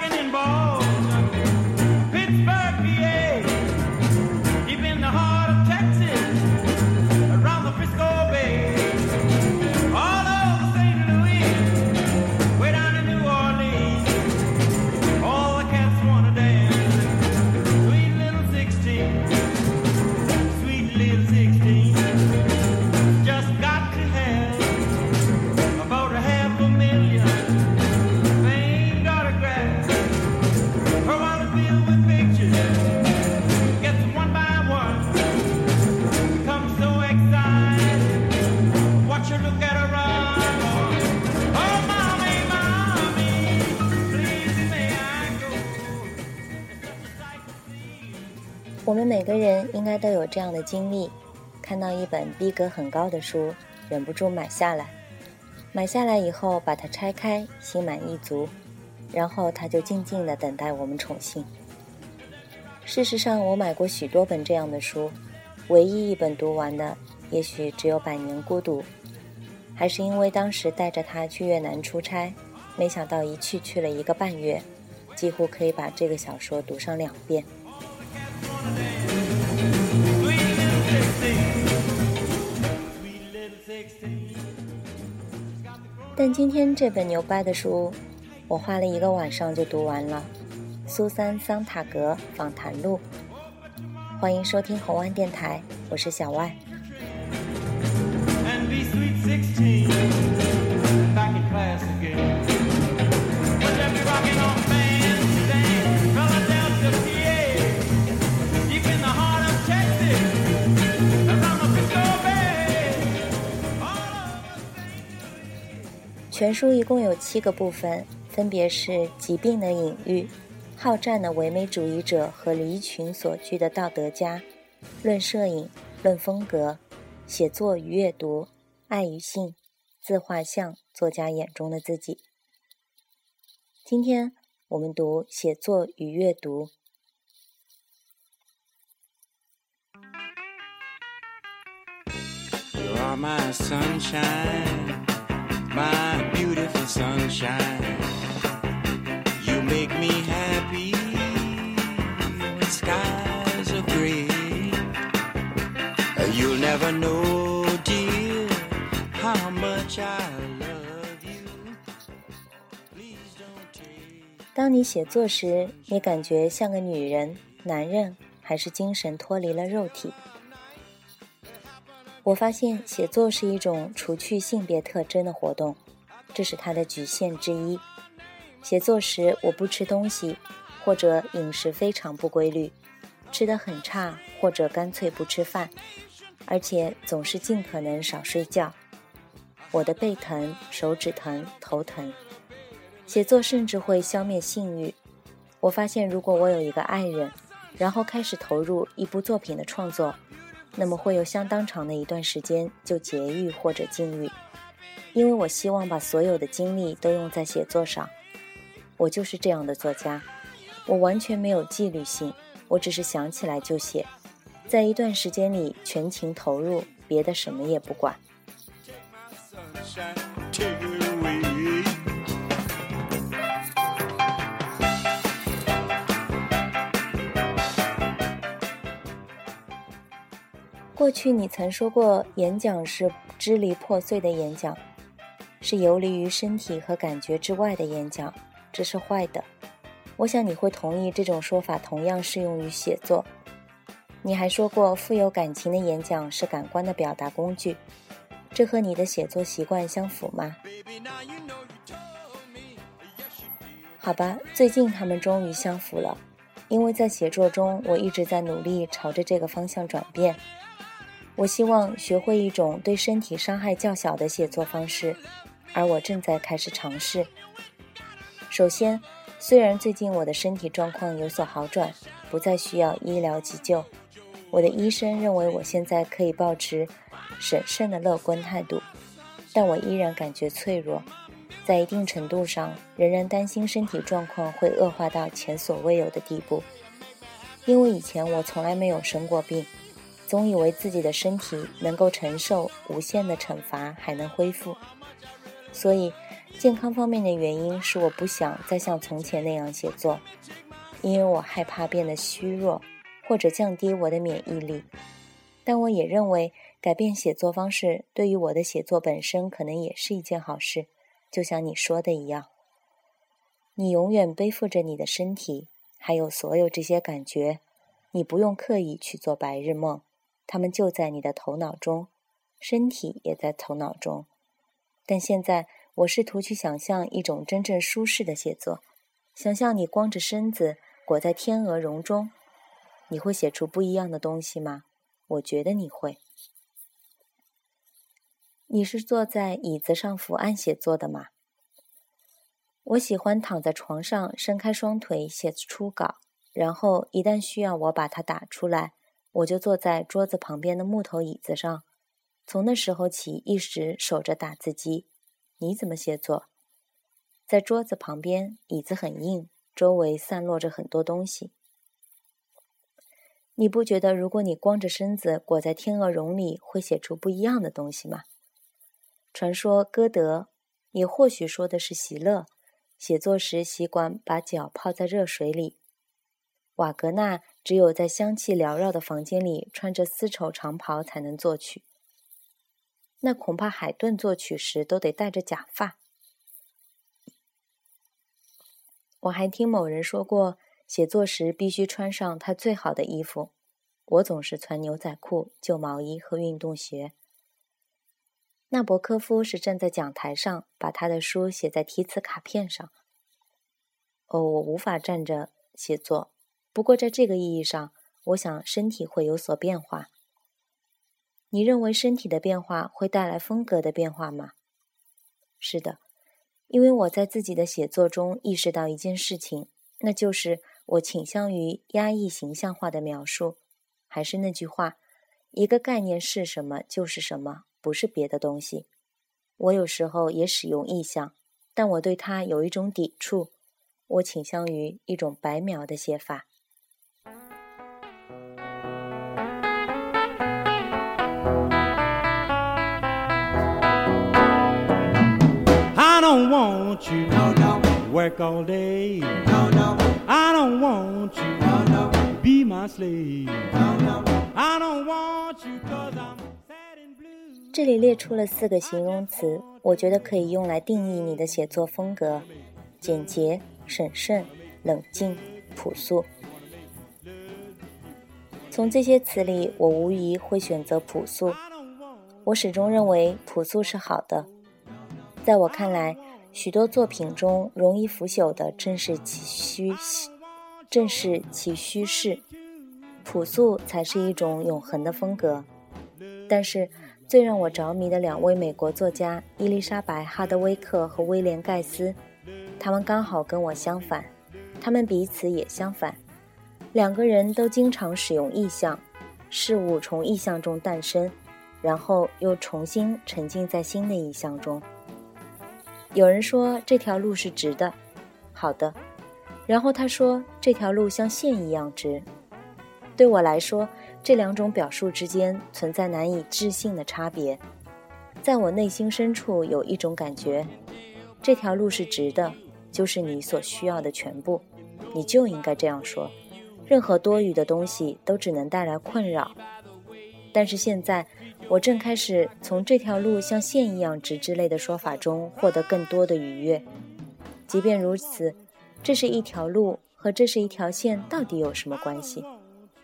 and ball. 我们每个人应该都有这样的经历：看到一本逼格很高的书，忍不住买下来。买下来以后，把它拆开，心满意足，然后它就静静地等待我们宠幸。事实上，我买过许多本这样的书，唯一一本读完的，也许只有《百年孤独》，还是因为当时带着它去越南出差，没想到一去去了一个半月，几乎可以把这个小说读上两遍。但今天这本牛掰的书，我花了一个晚上就读完了，《苏珊·桑塔格访谈录》。欢迎收听红湾电台，我是小外。全书一共有七个部分，分别是疾病的隐喻、好战的唯美主义者和离群所居的道德家、论摄影、论风格、写作与阅读、爱与性、自画像、作家眼中的自己。今天我们读写作与阅读。You are my sunshine, my beautiful sunshine. You make me happy when skies are gray. You'll never know, dear, how much I love you. Please don't take. 当你写作时，你感觉像个女人、男人，还是精神脱离了肉体？我发现写作是一种除去性别特征的活动，这是它的局限之一。写作时，我不吃东西，或者饮食非常不规律，吃得很差，或者干脆不吃饭，而且总是尽可能少睡觉。我的背疼、手指疼、头疼。写作甚至会消灭性欲。我发现，如果我有一个爱人，然后开始投入一部作品的创作，那么会有相当长的一段时间就节欲或者禁欲，因为我希望把所有的精力都用在写作上。我就是这样的作家，我完全没有纪律性，我只是想起来就写，在一段时间里全情投入，别的什么也不管。过去你曾说过，演讲是支离破碎的演讲，是游离于身体和感觉之外的演讲，这是坏的。我想你会同意这种说法同样适用于写作。你还说过，富有感情的演讲是感官的表达工具，这和你的写作习惯相符吗？好吧，最近他们终于相符了，因为在写作中，我一直在努力朝着这个方向转变。我希望学会一种对身体伤害较小的写作方式，而我正在开始尝试。首先，虽然最近我的身体状况有所好转，不再需要医疗急救，我的医生认为我现在可以保持审慎的乐观态度，但我依然感觉脆弱。在一定程度上，仍然担心身体状况会恶化到前所未有的地步。因为以前我从来没有生过病，总以为自己的身体能够承受无限的惩罚，还能恢复。所以，健康方面的原因是我不想再像从前那样写作，因为我害怕变得虚弱，或者降低我的免疫力。但我也认为改变写作方式对于我的写作本身可能也是一件好事，就像你说的一样。你永远背负着你的身体，还有所有这些感觉，你不用刻意去做白日梦，他们就在你的头脑中，身体也在头脑中。但现在，我试图去想象一种真正舒适的写作，想象你光着身子裹在天鹅绒中，你会写出不一样的东西吗？我觉得你会。你是坐在椅子上伏案写作的吗？我喜欢躺在床上，伸开双腿写初稿，然后一旦需要我把它打出来，我就坐在桌子旁边的木头椅子上。从那时候起，一直守着打字机。你怎么写作？在桌子旁边，椅子很硬，周围散落着很多东西。你不觉得，如果你光着身子裹在天鹅绒里，会写出不一样的东西吗？传说歌德，也或许说的是席勒。写作时习惯把脚泡在热水里。瓦格纳只有在香气缭绕的房间里穿着丝绸长袍才能作曲。那恐怕海顿作曲时都得戴着假发。我还听某人说过，写作时必须穿上他最好的衣服。我总是穿牛仔裤、旧毛衣和运动鞋。纳博科夫是站在讲台上，把他的书写在题词卡片上。哦，我无法站着写作，不过在这个意义上，我想身体会有所变化。你认为身体的变化会带来风格的变化吗？是的，因为我在自己的写作中意识到一件事情，那就是我倾向于压抑形象化的描述。还是那句话，一个概念是什么就是什么。不是别的东西，我有时候也使用意象，但我对它有一种抵触。我倾向于一种白描的写法。Don't want you work all day. I don't want you be my slave. I don't want you cause I'm sad and blue. 这里列出了四个形容词，我觉得可以用来定义你的写作风格：简洁、审慎、冷静、朴素。从这些词里，我无疑会选择朴素。我始终认为朴素是好的。在我看来，许多作品中容易腐朽的正是其虚，正是其虚饰。朴素才是一种永恒的风格。但是，最让我着迷的两位美国作家伊丽莎白·哈德威克和威廉·盖斯，他们刚好跟我相反，他们彼此也相反。两个人都经常使用意象，事物从意象中诞生，然后又重新沉浸在新的意象中。有人说这条路是直的，好的，然后他说这条路像线一样直。对我来说，这两种表述之间存在难以置信的差别。在我内心深处有一种感觉，这条路是直的，就是你所需要的全部，你就应该这样说。任何多余的东西都只能带来困扰。但是现在，我正开始从这条路像线一样直之类的说法中获得更多的愉悦。即便如此，这是一条路和这是一条线到底有什么关系？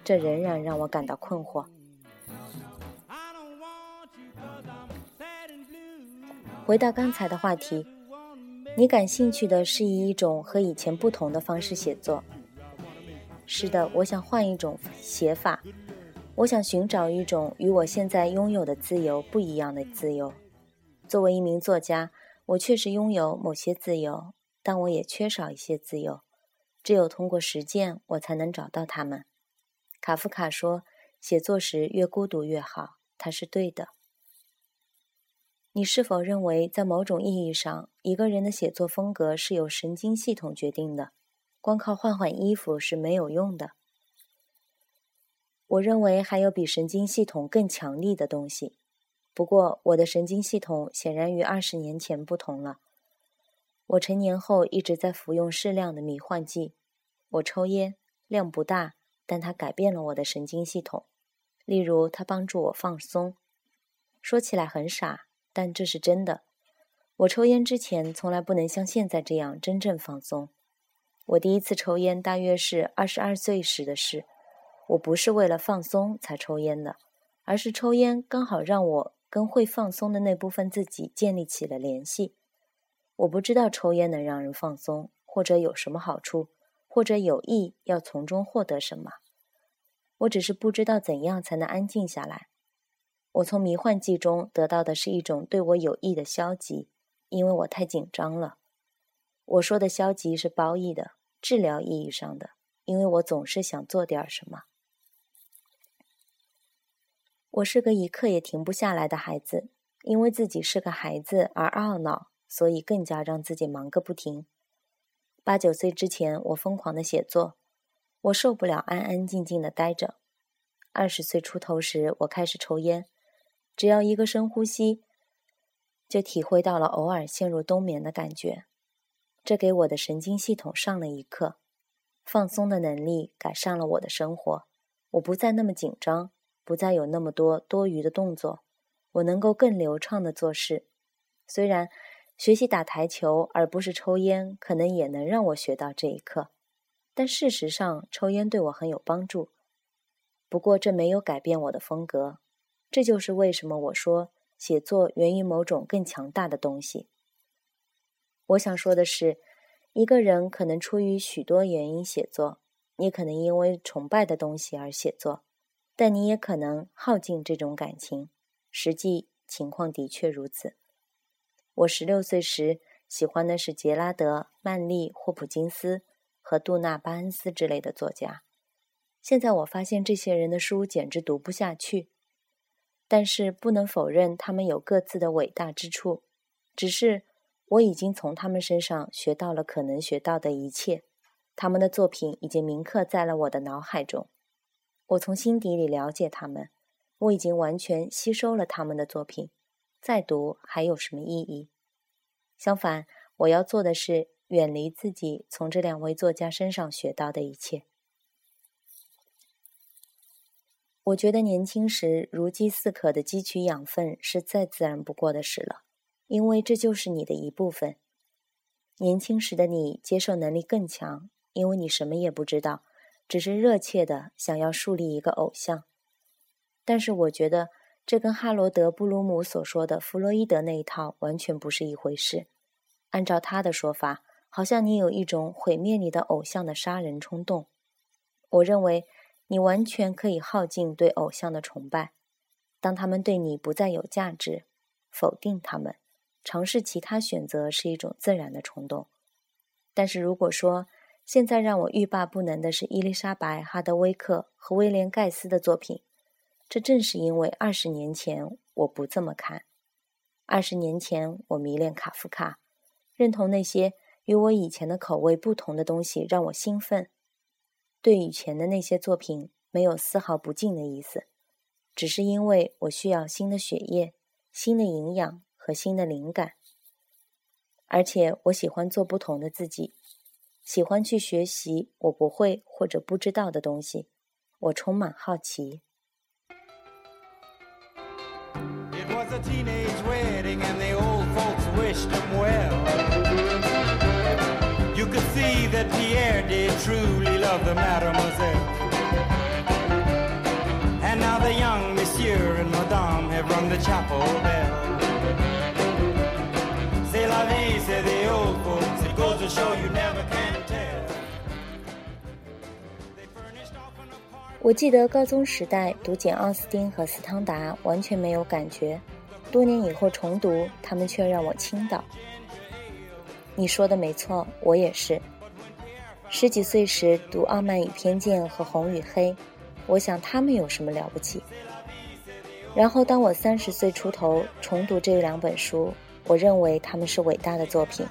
这仍然让我感到困惑。回到刚才的话题，你感兴趣的是以一种和以前不同的方式写作。是的，我想换一种写法。我想寻找一种与我现在拥有的自由不一样的自由。作为一名作家，我确实拥有某些自由，但我也缺少一些自由。只有通过实践，我才能找到它们。卡夫卡说：“写作时越孤独越好。”他是对的。你是否认为，在某种意义上，一个人的写作风格是由神经系统决定的？光靠换换衣服是没有用的。我认为还有比神经系统更强力的东西，不过我的神经系统显然与二十年前不同了。我成年后一直在服用适量的迷幻剂。我抽烟，量不大，但它改变了我的神经系统。例如，它帮助我放松。说起来很傻，但这是真的。我抽烟之前从来不能像现在这样真正放松。我第一次抽烟大约是二十二岁时的事。我不是为了放松才抽烟的，而是抽烟刚好让我跟会放松的那部分自己建立起了联系。我不知道抽烟能让人放松，或者有什么好处，或者有意要从中获得什么。我只是不知道怎样才能安静下来。我从迷幻剂中得到的是一种对我有益的消极，因为我太紧张了。我说的消极是褒义的，治疗意义上的，因为我总是想做点什么。我是个一刻也停不下来的孩子，因为自己是个孩子而懊恼，所以更加让自己忙个不停。八九岁之前，我疯狂的写作，我受不了安安静静的待着。二十岁出头时，我开始抽烟，只要一个深呼吸，就体会到了偶尔陷入冬眠的感觉。这给我的神经系统上了一课，放松的能力改善了我的生活，我不再那么紧张。不再有那么多多余的动作，我能够更流畅的做事。虽然学习打台球而不是抽烟，可能也能让我学到这一课，但事实上，抽烟对我很有帮助。不过，这没有改变我的风格。这就是为什么我说写作源于某种更强大的东西。我想说的是，一个人可能出于许多原因写作，你可能因为崇拜的东西而写作。但你也可能耗尽这种感情，实际情况的确如此。我十六岁时喜欢的是杰拉德·曼利·霍普金斯和杜纳·巴恩斯之类的作家，现在我发现这些人的书简直读不下去。但是不能否认他们有各自的伟大之处，只是我已经从他们身上学到了可能学到的一切，他们的作品已经铭刻在了我的脑海中。我从心底里了解他们，我已经完全吸收了他们的作品，再读还有什么意义？相反，我要做的是远离自己从这两位作家身上学到的一切。我觉得年轻时如饥似渴的汲取养分是再自然不过的事了，因为这就是你的一部分。年轻时的你接受能力更强，因为你什么也不知道。只是热切的想要树立一个偶像，但是我觉得这跟哈罗德·布鲁姆所说的弗洛伊德那一套完全不是一回事。按照他的说法，好像你有一种毁灭你的偶像的杀人冲动。我认为你完全可以耗尽对偶像的崇拜，当他们对你不再有价值，否定他们，尝试其他选择是一种自然的冲动。但是如果说，现在让我欲罢不能的是伊丽莎白·哈德威克和威廉·盖斯的作品，这正是因为二十年前我不这么看。二十年前我迷恋卡夫卡，认同那些与我以前的口味不同的东西让我兴奋。对以前的那些作品没有丝毫不敬的意思，只是因为我需要新的血液、新的营养和新的灵感，而且我喜欢做不同的自己。喜欢去学习我不会或者不知道的东西，我充满好奇。It was a teenage wedding and the old folks wished him well. You could see that Pierre did truly love the mademoiselle. And now the young monsieur and madame have rung the chapel bell. C'est la vie, say the 我记得高中时代读简·奥斯汀和斯汤达完全没有感觉，多年以后重读，他们却让我倾倒。你说的没错，我也是。十几岁时读《傲慢与偏见》和《红与黑》，我想他们有什么了不起？然后当我三十岁出头重读这两本书，我认为他们是伟大的作品。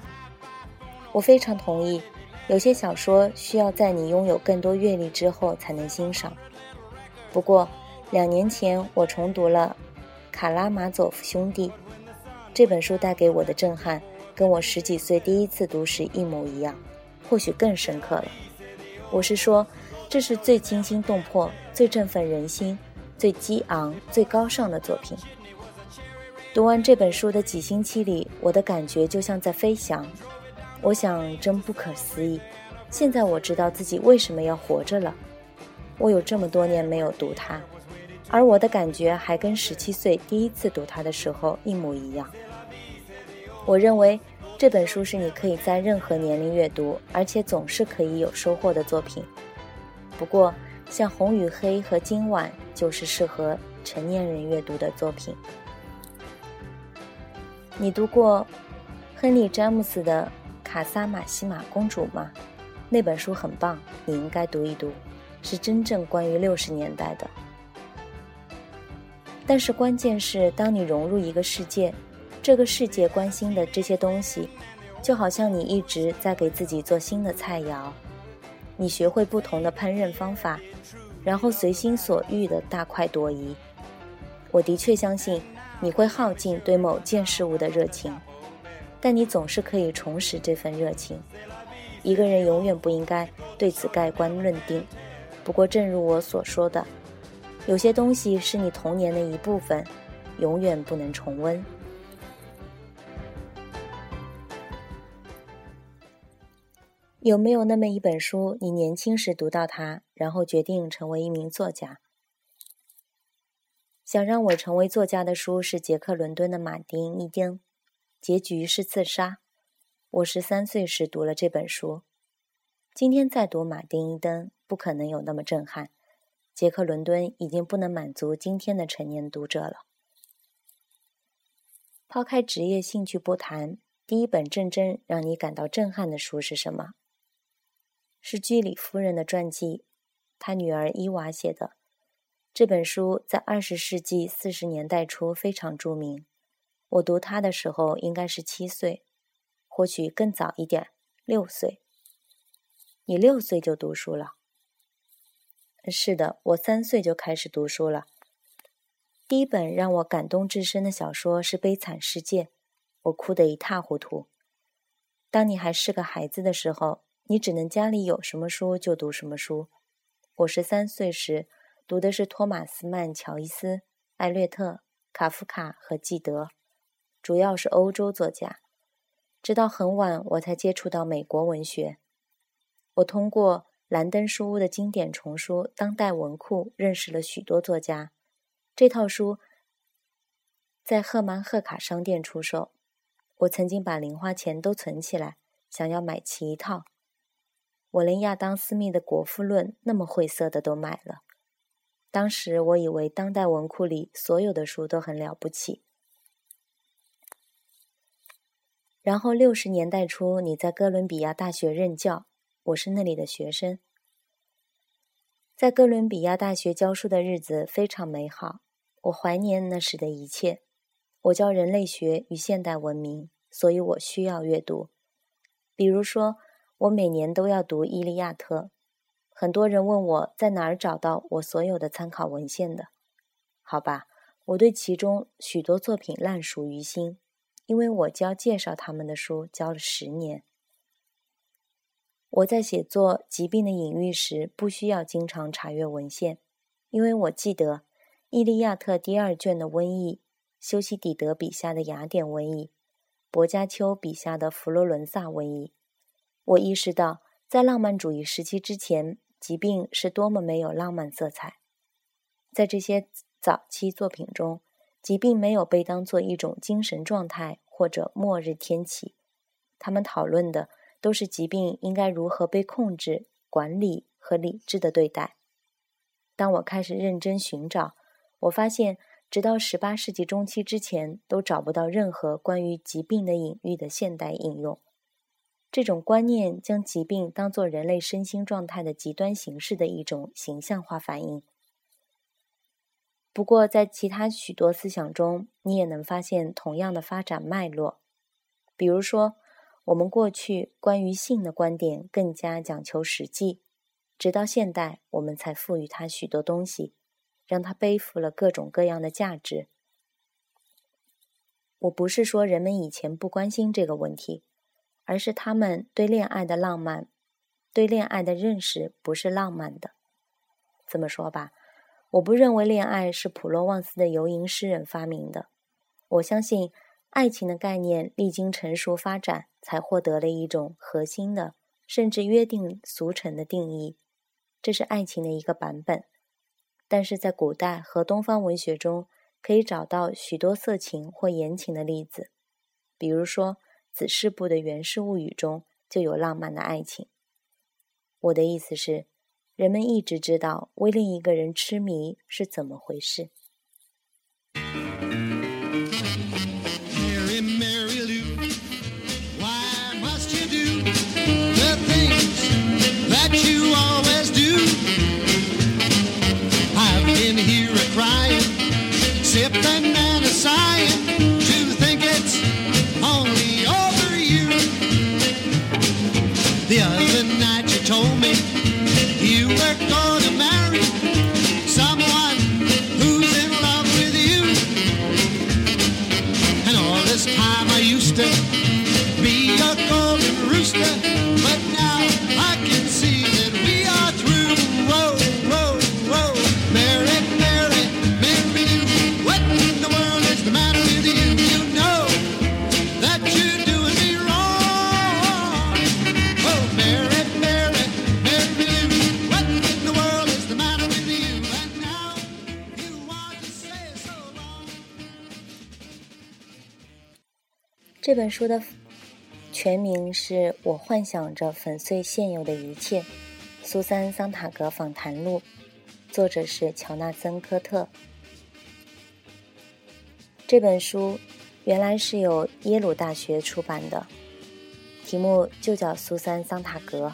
我非常同意，有些小说需要在你拥有更多阅历之后才能欣赏。不过，两年前我重读了《卡拉马佐夫兄弟》这本书，带给我的震撼，跟我十几岁第一次读时一模一样，或许更深刻了。我是说，这是最惊心动魄、最振奋人心、最激昂、最高尚的作品。读完这本书的几星期里，我的感觉就像在飞翔。我想，真不可思议。现在我知道自己为什么要活着了。我有这么多年没有读它，而我的感觉还跟十七岁第一次读它的时候一模一样。我认为这本书是你可以在任何年龄阅读，而且总是可以有收获的作品。不过，像《红与黑》和《今晚》就是适合成年人阅读的作品。你读过亨利·詹姆斯的《卡萨马西玛公主》吗？那本书很棒，你应该读一读，是真正关于六十年代的。但是关键是，当你融入一个世界，这个世界关心的这些东西，就好像你一直在给自己做新的菜肴，你学会不同的烹饪方法，然后随心所欲的大快朵颐。我的确相信。你会耗尽对某件事物的热情，但你总是可以重拾这份热情。一个人永远不应该对此盖棺论定。不过，正如我所说的，有些东西是你童年的一部分，永远不能重温。有没有那么一本书，你年轻时读到它，然后决定成为一名作家？想让我成为作家的书是杰克·伦敦的《马丁·伊登》，结局是自杀。我十三岁时读了这本书，今天再读《马丁·伊登》不可能有那么震撼。杰克·伦敦已经不能满足今天的成年读者了。抛开职业兴趣不谈，第一本真正让你感到震撼的书是什么？是居里夫人的传记，她女儿伊娃写的。这本书在二十世纪四十年代初非常著名。我读它的时候应该是七岁，或许更早一点，六岁。你六岁就读书了？是的，我三岁就开始读书了。第一本让我感动至深的小说是《悲惨世界》，我哭得一塌糊涂。当你还是个孩子的时候，你只能家里有什么书就读什么书。我十三岁时。读的是托马斯曼、乔伊斯、艾略特、卡夫卡和纪德，主要是欧洲作家。直到很晚，我才接触到美国文学。我通过兰登书屋的经典丛书《当代文库》认识了许多作家。这套书在赫曼·赫卡商店出售。我曾经把零花钱都存起来，想要买齐一套。我连亚当·斯密的《国富论》那么晦涩的都买了。当时我以为当代文库里所有的书都很了不起。然后六十年代初，你在哥伦比亚大学任教，我是那里的学生。在哥伦比亚大学教书的日子非常美好，我怀念那时的一切。我教人类学与现代文明，所以我需要阅读。比如说，我每年都要读《伊利亚特》。很多人问我在哪儿找到我所有的参考文献的？好吧，我对其中许多作品烂熟于心，因为我教介绍他们的书教了十年。我在写作疾病的隐喻时，不需要经常查阅文献，因为我记得《伊利亚特》第二卷的瘟疫，修昔底德笔下的雅典瘟疫，薄伽丘笔下的佛罗伦萨瘟疫。我意识到，在浪漫主义时期之前。疾病是多么没有浪漫色彩，在这些早期作品中，疾病没有被当作一种精神状态或者末日天启。他们讨论的都是疾病应该如何被控制、管理和理智的对待。当我开始认真寻找，我发现，直到十八世纪中期之前，都找不到任何关于疾病的隐喻的现代应用。这种观念将疾病当作人类身心状态的极端形式的一种形象化反应。不过，在其他许多思想中，你也能发现同样的发展脉络。比如说，我们过去关于性的观点更加讲求实际，直到现代，我们才赋予它许多东西，让它背负了各种各样的价值。我不是说人们以前不关心这个问题，而是他们对恋爱的浪漫，对恋爱的认识不是浪漫的。这么说吧，我不认为恋爱是普罗旺斯的游吟诗人发明的。我相信，爱情的概念历经成熟发展，才获得了一种核心的，甚至约定俗成的定义。这是爱情的一个版本。但是在古代和东方文学中，可以找到许多色情或言情的例子，比如说子氏部的《源氏物语》中就有浪漫的爱情。我的意思是，人们一直知道为另一个人痴迷是怎么回事。这本书的全名是《我幻想着粉碎现有的一切》，苏珊·桑塔格访谈录，作者是乔纳森·科特。这本书原来是由耶鲁大学出版的，题目就叫《苏珊·桑塔格》，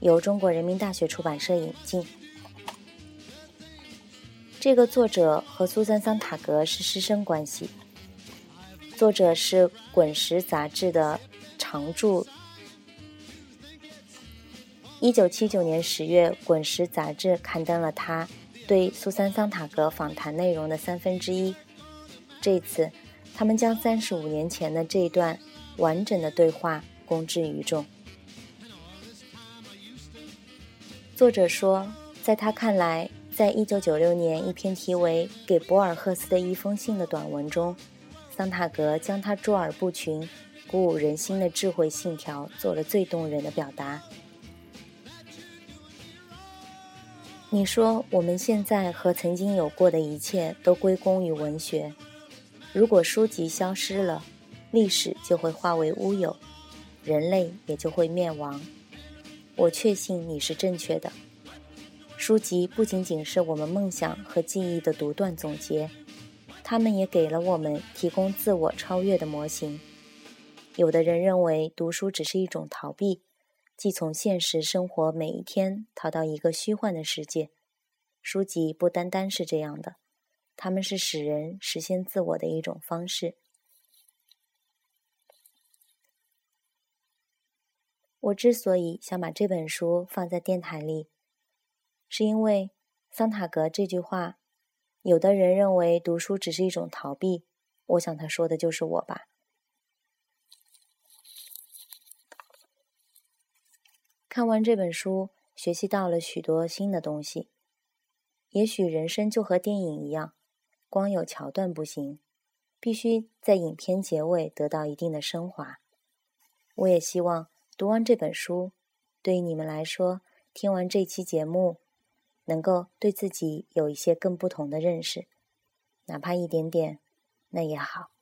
由中国人民大学出版社引进。这个作者和苏珊·桑塔格是师生关系。作者是《滚石》杂志的常驻。一九七九年十月，《滚石》杂志刊登了他对苏珊·桑塔格访谈内容的三分之一。这次，他们将三十五年前的这一段完整的对话公之于众。作者说，在他看来，在一九九六年一篇题为《给博尔赫斯的一封信》的短文中，桑塔格将他卓尔不群、鼓舞人心的智慧信条做了最动人的表达。你说，我们现在和曾经有过的一切都归功于文学。如果书籍消失了，历史就会化为乌有，人类也就会灭亡。我确信你是正确的。书籍不仅仅是我们梦想和记忆的独断总结，他们也给了我们提供自我超越的模型。有的人认为读书只是一种逃避，即从现实生活每一天逃到一个虚幻的世界。书籍不单单是这样的，它们是使人实现自我的一种方式。我之所以想把这本书放在电台里，是因为桑塔格这句话，有的人认为读书只是一种逃避，我想他说的就是我吧。看完这本书，学习到了许多新的东西。也许人生就和电影一样，光有桥段不行，必须在影片结尾得到一定的升华。我也希望读完这本书，对于你们来说，听完这期节目，能够对自己有一些更不同的认识，哪怕一点点，那也好。